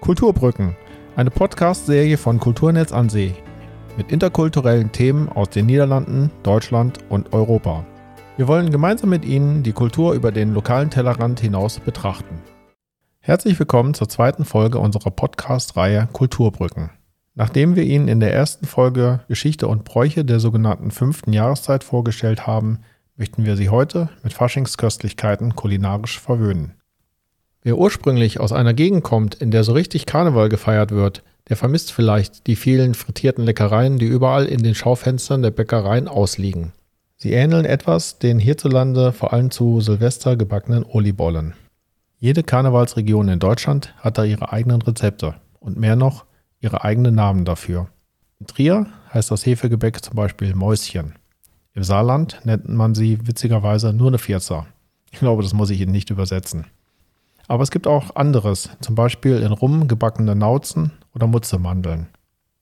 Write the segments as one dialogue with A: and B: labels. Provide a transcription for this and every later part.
A: Kulturbrücken, eine Podcast-Serie von Kulturnetz an See mit interkulturellen Themen aus den Niederlanden, Deutschland und Europa. Wir wollen gemeinsam mit Ihnen die Kultur über den lokalen Tellerrand hinaus betrachten. Herzlich willkommen zur zweiten Folge unserer Podcast-Reihe Kulturbrücken. Nachdem wir Ihnen in der ersten Folge Geschichte und Bräuche der sogenannten fünften Jahreszeit vorgestellt haben, möchten wir Sie heute mit Faschingsköstlichkeiten kulinarisch verwöhnen. Wer ursprünglich aus einer Gegend kommt, in der so richtig Karneval gefeiert wird, der vermisst vielleicht die vielen frittierten Leckereien, die überall in den Schaufenstern der Bäckereien ausliegen. Sie ähneln etwas den hierzulande vor allem zu Silvester gebackenen Olibollen. Jede Karnevalsregion in Deutschland hat da ihre eigenen Rezepte und mehr noch ihre eigenen Namen dafür. In Trier heißt das Hefegebäck zum Beispiel Mäuschen. Im Saarland nennt man sie witzigerweise nur eine Vierzer. Ich glaube, das muss ich Ihnen nicht übersetzen. Aber es gibt auch anderes, zum Beispiel in Rum gebackene Nauzen oder Mutzemandeln.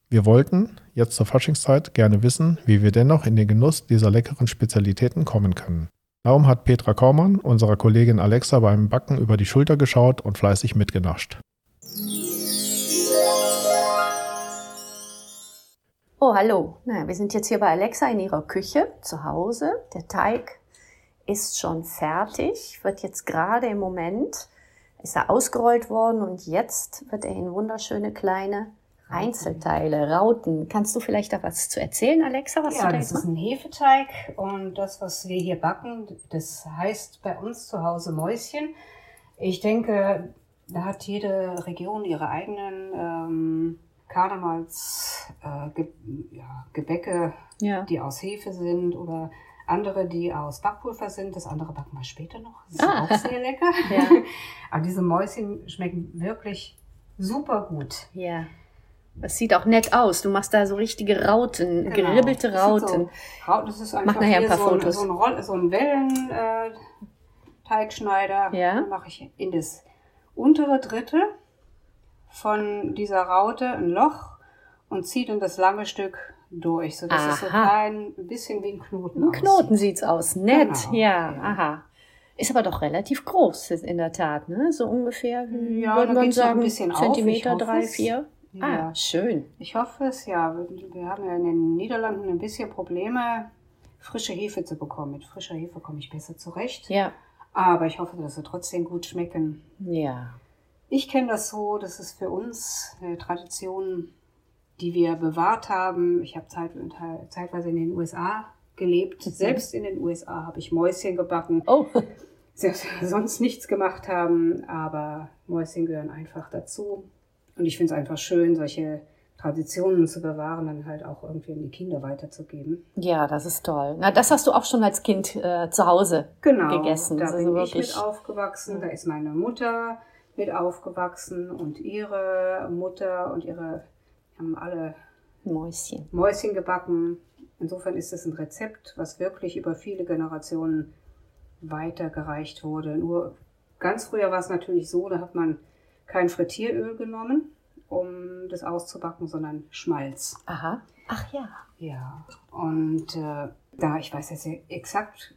A: Wir wollten jetzt zur Faschingszeit gerne wissen, wie wir dennoch in den Genuss dieser leckeren Spezialitäten kommen können. Darum hat Petra Kaumann unserer Kollegin Alexa beim Backen über die Schulter geschaut und fleißig mitgenascht.
B: Oh, hallo. Na, wir sind jetzt hier bei Alexa in ihrer Küche zu Hause. Der Teig ist schon fertig, wird jetzt gerade im Moment, ist er ausgerollt worden und jetzt wird er in wunderschöne kleine Einzelteile, Rauten. Kannst du vielleicht da was zu erzählen, Alexa?
C: Was ja, du da das ist ein Hefeteig und das, was wir hier backen, das heißt bei uns zu Hause Mäuschen. Ich denke, da hat jede Region ihre eigenen ähm, Karnevals äh, Ge ja, Gebäcke, ja. die aus Hefe sind oder andere, die aus Backpulver sind. Das andere backen wir später noch. Das ist ah. auch sehr lecker. Ja. Aber diese Mäuschen schmecken wirklich super gut.
B: Ja. Das sieht auch nett aus. Du machst da so richtige Rauten, genau. geribbelte Rauten.
C: So, das ist einfach Mach nachher ein paar so Fotos. Ein, so ein, so ein Wellenteigschneider. Äh, ja. Mache ich in das untere Drittel von dieser Raute ein Loch und zieht dann das lange Stück durch, so dass aha. es so klein, ein bisschen wie ein Knoten
B: Ein Knoten sieht's aus, nett, genau. ja, ja, aha. Ist aber doch relativ groß in der Tat, ne? So ungefähr, ja, würde man sagen, ein bisschen Zentimeter, drei, vier. Ja. Ah, schön.
C: Ich hoffe es, ja. Wir haben ja in den Niederlanden ein bisschen Probleme, frische Hefe zu bekommen. Mit frischer Hefe komme ich besser zurecht. Ja. Aber ich hoffe, dass sie trotzdem gut schmecken. Ja. Ich kenne das so, das ist für uns eine Tradition, die wir bewahrt haben. Ich habe zeit, zeitweise in den USA gelebt. Mhm. Selbst in den USA habe ich Mäuschen gebacken. Oh. Selbst sonst nichts gemacht haben, aber Mäuschen gehören einfach dazu. Und ich finde es einfach schön, solche Traditionen zu bewahren, dann halt auch irgendwie an die Kinder weiterzugeben.
B: Ja, das ist toll. Na, das hast du auch schon als Kind äh, zu Hause genau, gegessen.
C: Da bin also ich mit aufgewachsen. Da ist meine Mutter mit aufgewachsen und ihre Mutter und ihre haben alle Mäuschen. Mäuschen gebacken. Insofern ist es ein Rezept, was wirklich über viele Generationen weitergereicht wurde. Nur ganz früher war es natürlich so, da hat man kein Frittieröl genommen, um das auszubacken, sondern Schmalz.
B: Aha. Ach ja.
C: Ja. Und äh, da, ich weiß jetzt exakt,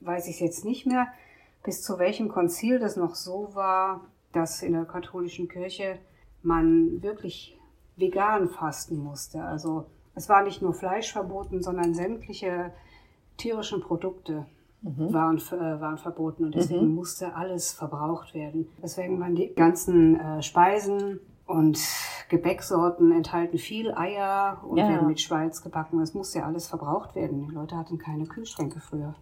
C: weiß ich jetzt nicht mehr, bis zu welchem Konzil das noch so war, dass in der katholischen Kirche man wirklich vegan fasten musste. Also es war nicht nur Fleisch verboten, sondern sämtliche tierischen Produkte mhm. waren, äh, waren verboten und deswegen mhm. musste alles verbraucht werden. Deswegen waren die ganzen äh, Speisen und Gebäcksorten enthalten viel Eier und ja. werden mit Schweiz gebacken. Es musste ja alles verbraucht werden. Die Leute hatten keine Kühlschränke früher.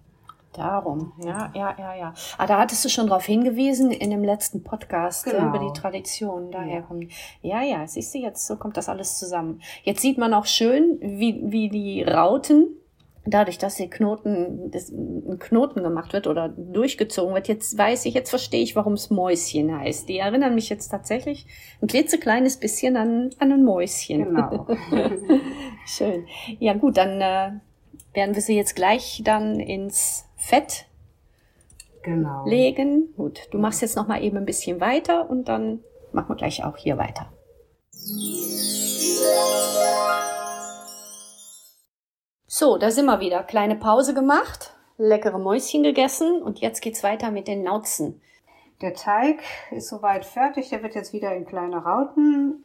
B: Darum, ja, ja, ja, ja. Ah, da hattest du schon darauf hingewiesen in dem letzten Podcast genau. über die Tradition. Daher ja. Ja, ja, siehst du jetzt, so kommt das alles zusammen. Jetzt sieht man auch schön, wie, wie die Rauten, dadurch, dass hier Knoten, das, ein Knoten gemacht wird oder durchgezogen wird. Jetzt weiß ich, jetzt verstehe ich, warum es Mäuschen heißt. Die erinnern mich jetzt tatsächlich ein klitzekleines bisschen an, an ein Mäuschen. Genau. schön. Ja, gut, dann äh, werden wir sie jetzt gleich dann ins Fett genau. legen. Gut, du machst jetzt noch mal eben ein bisschen weiter und dann machen wir gleich auch hier weiter. So, da sind wir wieder. Kleine Pause gemacht, leckere Mäuschen gegessen und jetzt geht's weiter mit den Nauzen.
C: Der Teig ist soweit fertig. Der wird jetzt wieder in kleine Rauten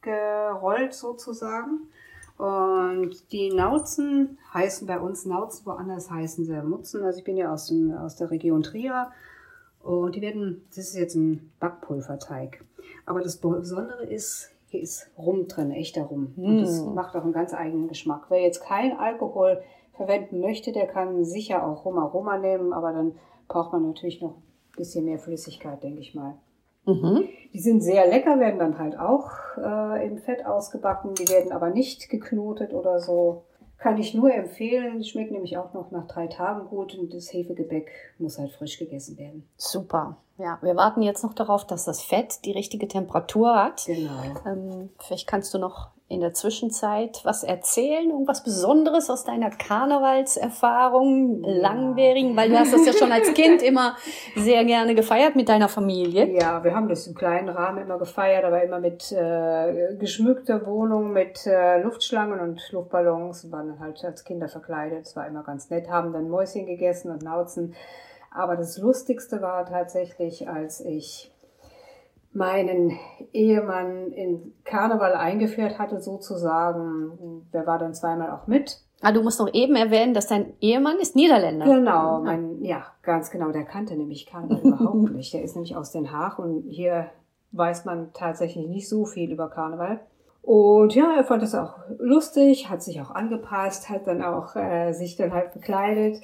C: gerollt sozusagen. Und die Nauzen heißen bei uns Nauzen, woanders heißen sie Mutzen. Also ich bin ja aus, dem, aus der Region Trier. Und die werden, das ist jetzt ein Backpulverteig. Aber das Besondere ist, hier ist Rum drin, echter Rum. Und das mm. macht auch einen ganz eigenen Geschmack. Wer jetzt kein Alkohol verwenden möchte, der kann sicher auch Rum Aroma nehmen, aber dann braucht man natürlich noch ein bisschen mehr Flüssigkeit, denke ich mal. Mhm. Die sind sehr lecker, werden dann halt auch äh, im Fett ausgebacken. Die werden aber nicht geknotet oder so. Kann ich nur empfehlen. Die schmeckt nämlich auch noch nach drei Tagen gut und das Hefegebäck muss halt frisch gegessen werden.
B: Super. Ja, wir warten jetzt noch darauf, dass das Fett die richtige Temperatur hat.
C: Genau.
B: Ähm, vielleicht kannst du noch in der Zwischenzeit was erzählen, irgendwas Besonderes aus deiner Karnevalserfahrung, ja. langwierigen, weil du hast das ja schon als Kind immer sehr gerne gefeiert mit deiner Familie.
C: Ja, wir haben das im kleinen Rahmen immer gefeiert, aber immer mit äh, geschmückter Wohnung, mit äh, Luftschlangen und Luftballons, waren dann halt als Kinder verkleidet, es war immer ganz nett, haben dann Mäuschen gegessen und Nauzen. Aber das Lustigste war tatsächlich, als ich meinen Ehemann in Karneval eingeführt hatte, sozusagen. Der war dann zweimal auch mit.
B: Ah, du musst noch eben erwähnen, dass dein Ehemann ist Niederländer.
C: Genau, mein, ja, ganz genau. Der kannte nämlich Karneval überhaupt nicht. Der ist nämlich aus Den Haag und hier weiß man tatsächlich nicht so viel über Karneval. Und ja, er fand das auch lustig, hat sich auch angepasst, hat dann auch äh, sich dann halt bekleidet.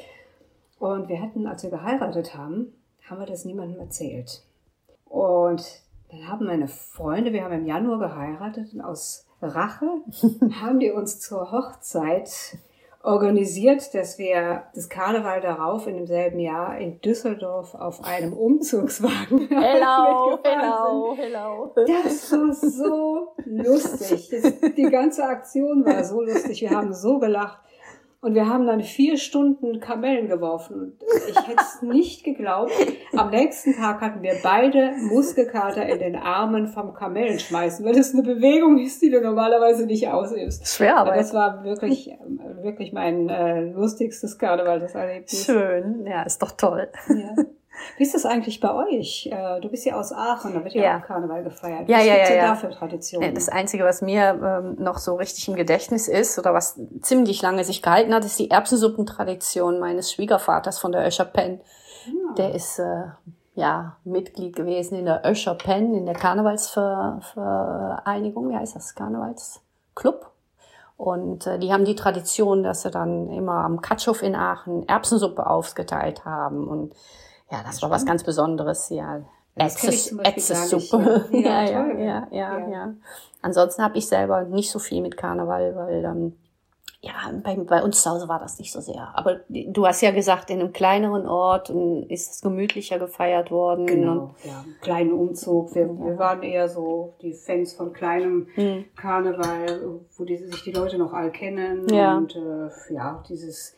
C: Und wir hatten, als wir geheiratet haben, haben wir das niemandem erzählt. Und dann haben meine Freunde, wir haben im Januar geheiratet und aus Rache haben die uns zur Hochzeit organisiert, dass wir das Karneval darauf in demselben Jahr in Düsseldorf auf einem Umzugswagen
B: Hello, hello, hello.
C: Das war so lustig. die ganze Aktion war so lustig. Wir haben so gelacht. Und wir haben dann vier Stunden Kamellen geworfen. Ich hätte es nicht geglaubt. Am nächsten Tag hatten wir beide Muskelkater in den Armen vom Kamellenschmeißen, weil das eine Bewegung ist, die du normalerweise nicht ausübst.
B: Schwer, aber
C: das war wirklich, wirklich mein äh, lustigstes Karneval, das Erlebnis.
B: Schön, ja, ist doch toll. Ja.
C: Wie ist das eigentlich bei euch? Äh, du bist ja aus Aachen, da wird ja, ja. auch Karneval gefeiert.
B: Ja, was ja, ja, ja.
C: da für Traditionen?
B: Das Einzige, was mir ähm, noch so richtig im Gedächtnis ist oder was ziemlich lange sich gehalten hat, ist die Erbsensuppentradition meines Schwiegervaters von der Öscher Penn. Ja. Ah. Der ist äh, ja Mitglied gewesen in der Öscher Penn, in der Karnevalsvereinigung. Wie heißt das? Karnevalsclub. Und äh, die haben die Tradition, dass sie dann immer am Katschhof in Aachen Erbsensuppe aufgeteilt haben und ja, das war was ganz Besonderes, ja. Ätzes-Suppe. Ja, ja, ja, ja, ja, ja. Ansonsten habe ich selber nicht so viel mit Karneval, weil ähm, ja, bei, bei uns zu Hause war das nicht so sehr. Aber du hast ja gesagt, in einem kleineren Ort ist es gemütlicher gefeiert worden.
C: Genau, ja. Kleinen Umzug. Wir, ja. wir waren eher so die Fans von kleinem hm. Karneval, wo die, sich die Leute noch all kennen. Ja. Und äh, ja, dieses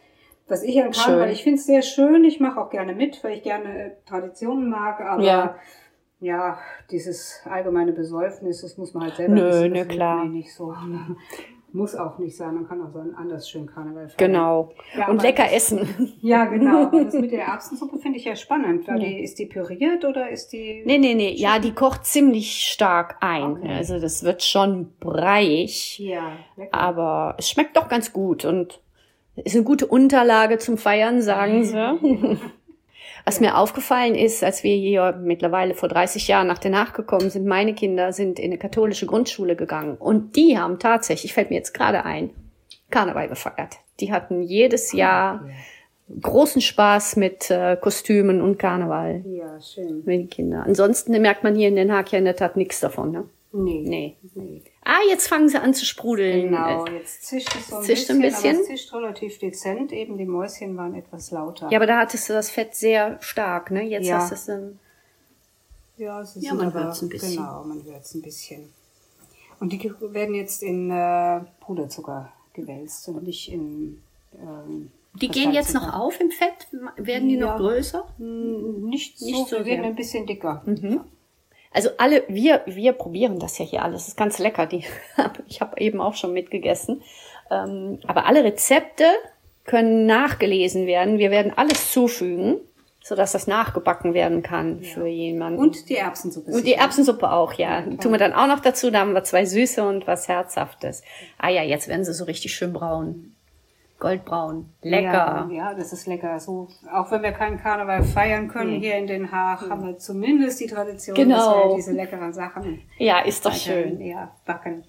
C: was ich an Karneval, schön. ich finde es sehr schön, ich mache auch gerne mit, weil ich gerne äh, Traditionen mag, aber ja. ja, dieses allgemeine Besäufnis, das muss man halt selber
B: Nö. Nö, klar.
C: nicht so. Muss auch nicht sein, man kann auch so einen anders schönen Karneval feiern.
B: Genau. Ja, und lecker das, essen.
C: Ja, genau. Aber das mit der Erbsensuppe finde ich ja spannend. Weil ja. die, ist die püriert oder ist die.
B: Nee, nee, nee. Ja, die kocht ziemlich stark ein. Okay. Also das wird schon breiig.
C: Ja,
B: lecker. Aber es schmeckt doch ganz gut und ist eine gute Unterlage zum Feiern, sagen sie. Was mir aufgefallen ist, als wir hier mittlerweile vor 30 Jahren nach Den Haag gekommen sind, meine Kinder sind in eine katholische Grundschule gegangen. Und die haben tatsächlich, fällt mir jetzt gerade ein, Karneval gefeiert. Die hatten jedes Jahr großen Spaß mit äh, Kostümen und Karneval.
C: Ja, schön.
B: Mit den Kindern. Ansonsten merkt man hier in Den Haag ja in der Tat nichts davon, ne?
C: Nee.
B: Nee. nee. Ah, jetzt fangen sie an zu sprudeln.
C: Genau, jetzt zischt es so ein zischt bisschen, ein bisschen. aber es zischt relativ dezent. Eben die Mäuschen waren etwas lauter.
B: Ja, aber da hattest du das Fett sehr stark, ne? Jetzt ja. hast du es dann...
C: Ja, es ist
B: ja, man hört es ein bisschen.
C: Genau, man hört es ein bisschen. Und die werden jetzt in äh, Puderzucker gewälzt und nicht in... Ähm,
B: die gehen jetzt noch auf im Fett? Werden die ja, noch größer?
C: Nicht so, nicht so wir werden ein bisschen dicker.
B: Mhm. Also alle, wir, wir probieren das ja hier alles. Das ist ganz lecker. Die, ich habe eben auch schon mitgegessen. Ähm, aber alle Rezepte können nachgelesen werden. Wir werden alles zufügen. sodass das nachgebacken werden kann ja. für jemanden.
C: Und die Erbsensuppe.
B: Und die Erbsensuppe auch, ja. ja Tun wir dann auch noch dazu, da haben wir zwei Süße und was Herzhaftes. Ah ja, jetzt werden sie so richtig schön braun. Goldbraun. Lecker.
C: Ja, ja, das ist lecker. So, auch wenn wir keinen Karneval feiern können nee. hier in Den Haag, haben wir zumindest die Tradition,
B: genau.
C: dass wir diese leckeren Sachen.
B: Ja, ist doch schön.
C: Ja, backen.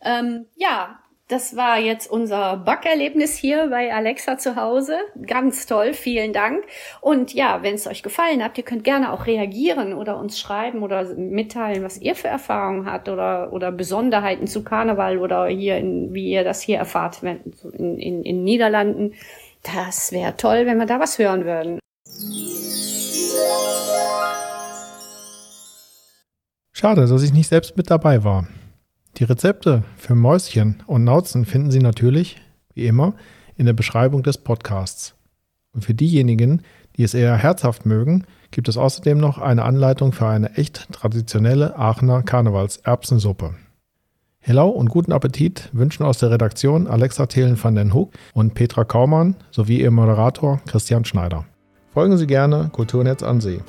B: Ähm, ja, das war jetzt unser Backerlebnis hier bei Alexa zu Hause. Ganz toll, vielen Dank. Und ja, wenn es euch gefallen hat, ihr könnt gerne auch reagieren oder uns schreiben oder mitteilen, was ihr für Erfahrungen habt oder, oder Besonderheiten zu Karneval oder hier, in, wie ihr das hier erfahrt in, in, in Niederlanden. Das wäre toll, wenn wir da was hören würden.
A: Schade, dass ich nicht selbst mit dabei war. Die Rezepte für Mäuschen und Nauzen finden Sie natürlich, wie immer, in der Beschreibung des Podcasts. Und für diejenigen, die es eher herzhaft mögen, gibt es außerdem noch eine Anleitung für eine echt traditionelle Aachener Karnevalserbsensuppe. Hello und guten Appetit wünschen aus der Redaktion Alexa Thelen van den Hoek und Petra Kaumann sowie ihr Moderator Christian Schneider. Folgen Sie gerne Kulturnetz an See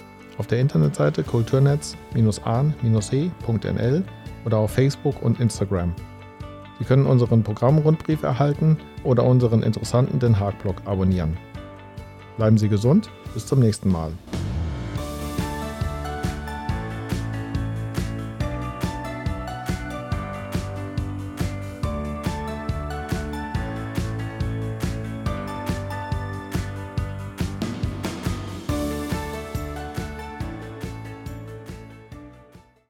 A: auf der Internetseite kulturnetz-an-see.nl oder auf Facebook und Instagram. Sie können unseren Programmrundbrief erhalten oder unseren interessanten Den Haag-Blog abonnieren. Bleiben Sie gesund, bis zum nächsten Mal.